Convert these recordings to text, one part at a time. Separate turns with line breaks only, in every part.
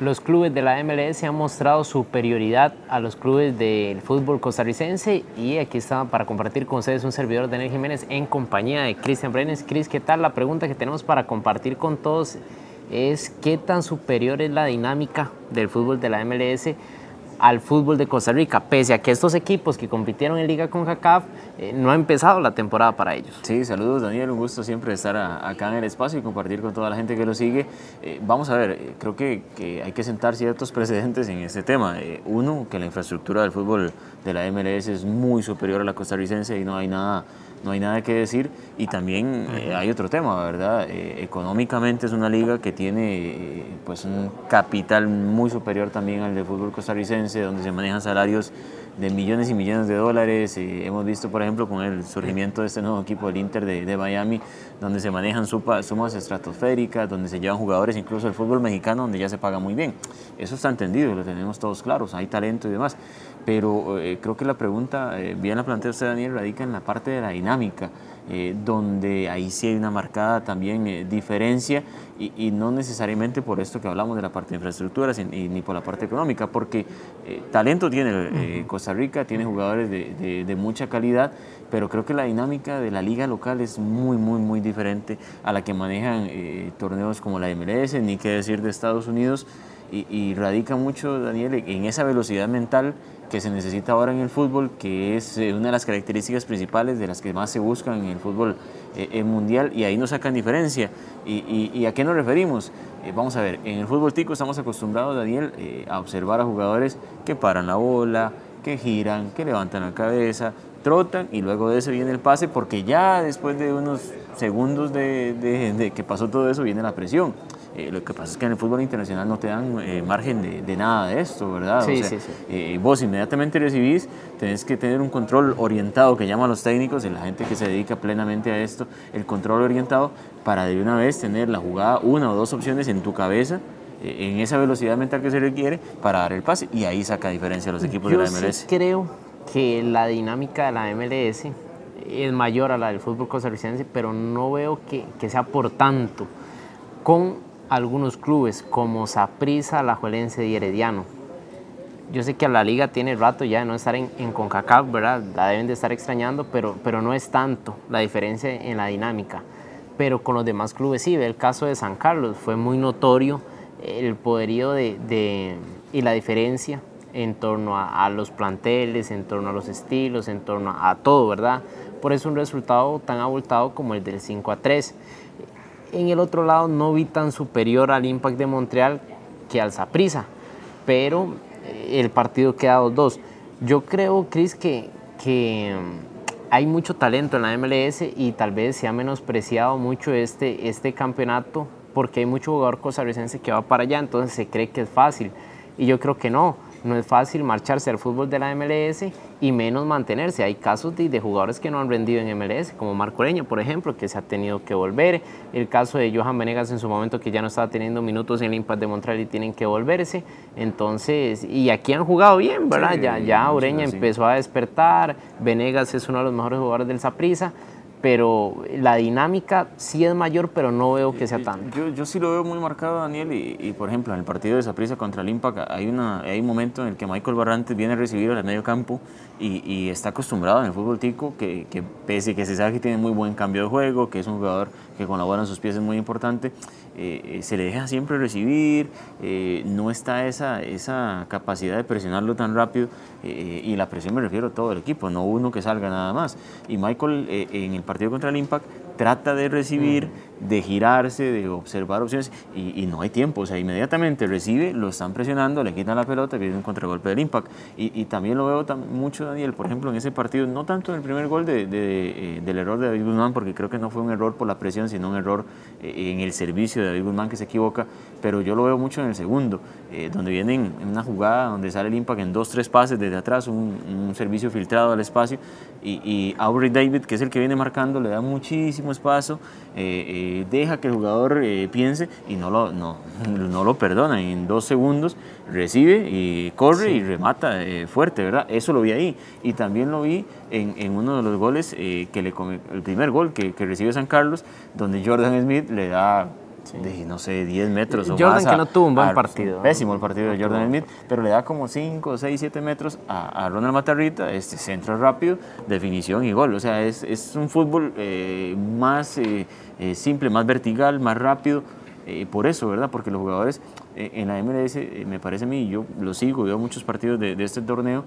los clubes de la MLS han mostrado superioridad a los clubes del fútbol costarricense y aquí está para compartir con ustedes un servidor de Daniel Jiménez en compañía de Cristian Brenes. Cris, ¿qué tal? La pregunta que tenemos para compartir con todos es qué tan superior es la dinámica del fútbol de la MLS al fútbol de Costa Rica, pese a que estos equipos que compitieron en Liga con JACAF eh, no ha empezado la temporada para ellos.
Sí, saludos Daniel, un gusto siempre estar acá en el espacio y compartir con toda la gente que lo sigue. Eh, vamos a ver, eh, creo que, que, hay que sentar ciertos precedentes en este tema. uno, que la infraestructura del fútbol de la MLS es muy superior a la costarricense y no hay nada no hay nada que decir. Y también eh, hay otro tema, ¿verdad? Eh, económicamente es una liga que tiene eh, pues un capital muy superior también al del fútbol costarricense, donde se manejan salarios de millones y millones de dólares. hemos visto, por ejemplo, con el surgimiento de este nuevo equipo del Inter de, de Miami, donde se manejan sumas estratosféricas, donde se llevan jugadores, incluso el fútbol mexicano, donde ya se paga muy bien. Eso está entendido, lo tenemos todos claros, hay talento y demás. Pero creo que la pregunta, bien la plantea usted, Daniel, radica en la parte de la dinámica. Eh, donde ahí sí hay una marcada también eh, diferencia y, no necesariamente por esto que hablamos de la parte de infraestructuras ni por la parte económica, porque eh, talento tiene Costa Rica, tiene jugadores de, de, mucha calidad, pero creo que la dinámica de la liga local es muy, muy, muy diferente a la que manejan torneos como la MLS, ni qué decir de Estados Unidos, y, radica mucho, Daniel, en esa velocidad mental que se necesita ahora en el fútbol, que es eh, una de las características principales de las que más se buscan en el fútbol eh, mundial y ahí nos sacan diferencia. ¿Y, a qué nos referimos? Eh, vamos a ver, en el fútbol tico estamos acostumbrados, Daniel, a observar a jugadores que paran la bola, que giran, que levantan la cabeza, trotan y luego de eso viene el pase porque ya después de unos segundos de que pasó todo eso viene la presión. Eh, lo que pasa es que en el fútbol internacional no te dan eh, margen de, nada de esto, ¿verdad?
Sí, sí, sí.
Eh, vos inmediatamente recibís, tenés que tener un control orientado que llaman los técnicos y la gente que se dedica plenamente a esto, el control orientado para de una vez tener la jugada, una o dos opciones en tu cabeza en esa velocidad mental que se requiere para dar el pase y ahí saca diferencia a los equipos
de
la MLS.
Creo que la dinámica de la MLS es mayor a la del fútbol costarricense, pero no veo que, que sea por tanto. Con algunos clubes como Saprissa, Juelense y Herediano. Yo sé que la liga tiene rato ya de no estar en, en, CONCACAF, ¿verdad? La deben de estar extrañando, pero, pero no es tanto la diferencia en la dinámica. Pero con los demás clubes sí, el caso de San Carlos, fue muy notorio el poderío de, y la diferencia en torno a, los planteles, en torno a los estilos, en torno a, a todo, ¿verdad? Por eso un resultado tan abultado como el del 5 a 3. En el otro lado no vi tan superior al Impact de Montreal que al Saprissa, pero eh, el partido queda 2-2. Yo creo, Chris, que, que mm, hay mucho talento en la MLS y tal vez se ha menospreciado mucho este, este campeonato porque hay mucho jugador costarricense que va para allá, entonces se cree que es fácil. Y yo creo que no no es fácil marcharse al fútbol de la MLS y menos mantenerse. Hay casos de, jugadores que no han rendido en MLS, como Marco Leño, por ejemplo, que se ha tenido que volver. El caso de Johan Venegas en su momento, que ya no estaba teniendo minutos en el Impact de Montreal y tienen que volverse. Entonces, y aquí han jugado bien, ¿verdad? ya, ya Ureña empezó a despertar. Venegas es uno de los mejores jugadores del Saprissa pero la dinámica sí es mayor, pero no veo que sea tanto.
Yo, yo sí lo veo muy marcado, Daniel, y, por ejemplo, en el partido de Saprissa contra el Impact hay, una, hay un momento en el que Michael Barrantes viene a recibir al medio campo y, y, está acostumbrado en el fútbol tico, que, que pese que se sabe que tiene muy buen cambio de juego, que es un jugador que colabora en sus pies es muy importante, eh, eh, se le deja siempre recibir, eh, no está esa, esa capacidad de presionarlo tan rápido, y la presión me refiero a todo el equipo, no uno que salga nada más. Y Michael en el partido contra el Impact trata de recibir, de girarse, de observar opciones y, no hay tiempo. O sea, inmediatamente recibe, lo están presionando, le quitan la pelota, viene un contragolpe del Impact. Y, también lo veo mucho, Daniel, por ejemplo, en ese partido, no tanto en el primer gol de, eh, del error de David Guzmán, porque creo que no fue un error por la presión, sino un error eh, en el servicio de David Guzmán que se equivoca, pero yo lo veo mucho en el segundo, eh, donde viene en una jugada donde sale el Impact en dos, tres pases desde atrás, un, un servicio filtrado al espacio, y, y Aubrey David, que es el que viene marcando, le da muchísimo espacio, eh, eh, deja que el jugador piense y no lo, no, no lo perdona. En dos segundos recibe y corre y remata fuerte, ¿verdad? Eso lo vi ahí. Y también lo vi en, en uno de los goles, que le el primer gol que, que recibe San Carlos, donde Jordan Smith le da de, no sé, 10 metros o
Jordan
más.
que no tuvo un buen partido.
Pésimo el partido de Jordan Smith, pero le da como 5, 6, 7 metros a, a Ronald Matarrita, este centro rápido, definición y gol. O sea, es, es un fútbol eh, más eh, eh, simple, más vertical, más rápido. por eso, ¿verdad? Porque los jugadores en la MLS, me parece a mí, yo lo sigo, veo muchos partidos de, de este torneo,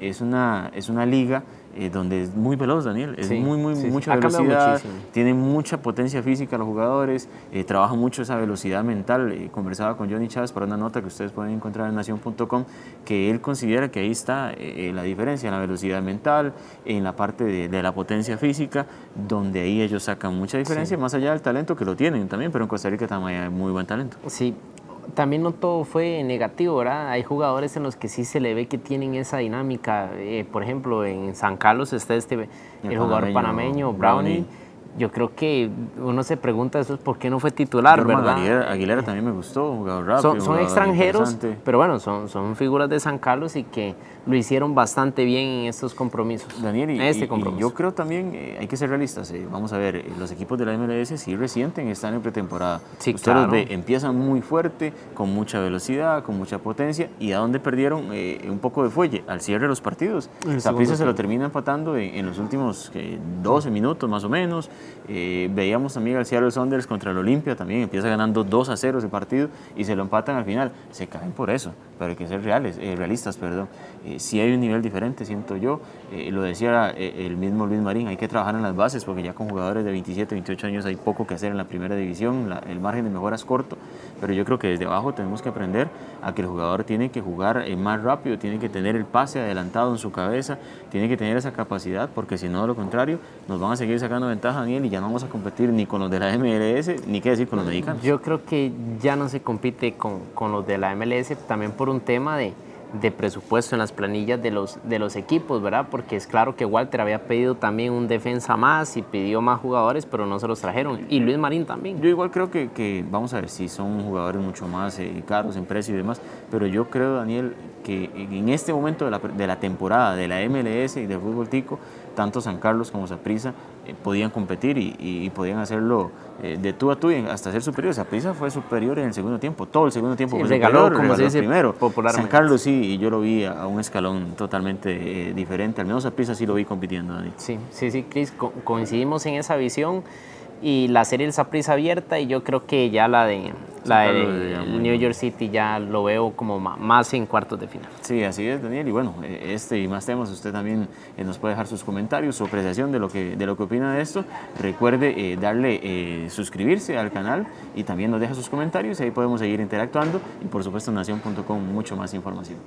es, una, es una liga eh, donde es muy veloz, Daniel. Es muy, muy, mucha velocidad. Tiene mucha potencia física los jugadores. Eh, trabaja mucho esa velocidad mental. Eh, conversaba con Johnny Chávez para una nota que ustedes pueden encontrar en nación.com, que él considera que ahí está la diferencia en la velocidad mental, en la parte de, la potencia física, donde ahí ellos sacan mucha diferencia, más allá del talento que lo tienen también, pero en Costa Rica también hay muy buen talento.
Sí, también no todo fue negativo, ¿verdad? Hay jugadores en los que sí se le ve que tienen esa dinámica. Eh, por ejemplo, en San Carlos está este, el, jugador panameño, Brownie yo creo que uno se pregunta eso es por qué no fue titular, ¿verdad?
Aguilera, también me gustó, jugador rápido.
Son, extranjeros, pero bueno, son, son figuras de San Carlos y que lo hicieron bastante bien en estos compromisos.
Daniel, y, este yo creo también, eh, hay que ser realistas, eh, vamos a ver, eh, los equipos de la MLS sí resienten, están en pretemporada. Sí, Ustedes los empiezan muy fuerte, con mucha velocidad, con mucha potencia, y a dónde perdieron un poco de fuelle, al cierre de los partidos. Zaprisa se lo termina empatando en, los últimos 12 minutos más o menos, eh, veíamos también al Seattle Saunders contra el Olimpia, también empieza ganando 2 a 0 ese partido y se lo empatan al final. Se caen por eso, pero hay que ser reales, eh, realistas. Perdón. Eh, hay un nivel diferente, siento yo. lo decía el mismo Luis Marín, hay que trabajar en las bases porque ya con jugadores de 27, 28 años hay poco que hacer en la primera división, el margen de mejora es corto, pero yo creo que desde abajo tenemos que aprender a que el jugador tiene que jugar más rápido, tiene que tener el pase adelantado en su cabeza, tiene que tener esa capacidad porque si no, de lo contrario, nos van a seguir sacando ventaja, Daniel, y ya no vamos a competir ni con los de la MLS, ni qué decir con los mexicanos.
Yo creo que ya no se compite con, con los de la MLS también por un tema de, de presupuesto en las planillas de los, de los equipos, ¿verdad? Porque es claro que Walter había pedido también un defensa más y pidió más jugadores, pero no se los trajeron. Y Luis Marín también.
Yo igual creo que, que vamos a ver si son jugadores mucho más eh, caros en precio y demás, pero yo creo, Daniel, que en este momento de la, de la temporada de la MLS y del fútbol tico, tanto San Carlos como Saprissa eh, podían competir y, podían hacerlo eh, de tú a tú hasta ser superior. Saprissa fue superior en el segundo tiempo, todo el segundo tiempo fue
regaló,
superior,
como se dice
primero. San Carlos sí, y yo lo vi a, un escalón totalmente eh, diferente, al menos Saprissa sí lo vi compitiendo.
Sí, sí, sí, Cris, coincidimos en esa visión y la serie del Saprissa abierta y yo creo que ya la de la de New York City ya lo veo como más en cuartos de final.
Sí, así es, Daniel. Y bueno, eh, este y más temas, usted también eh, nos puede dejar sus comentarios, su apreciación de lo que, de lo que opina de esto. Recuerde eh, darle suscribirse al canal y también nos deja sus comentarios y ahí podemos seguir interactuando. Y por supuesto, nación.com, mucho más información.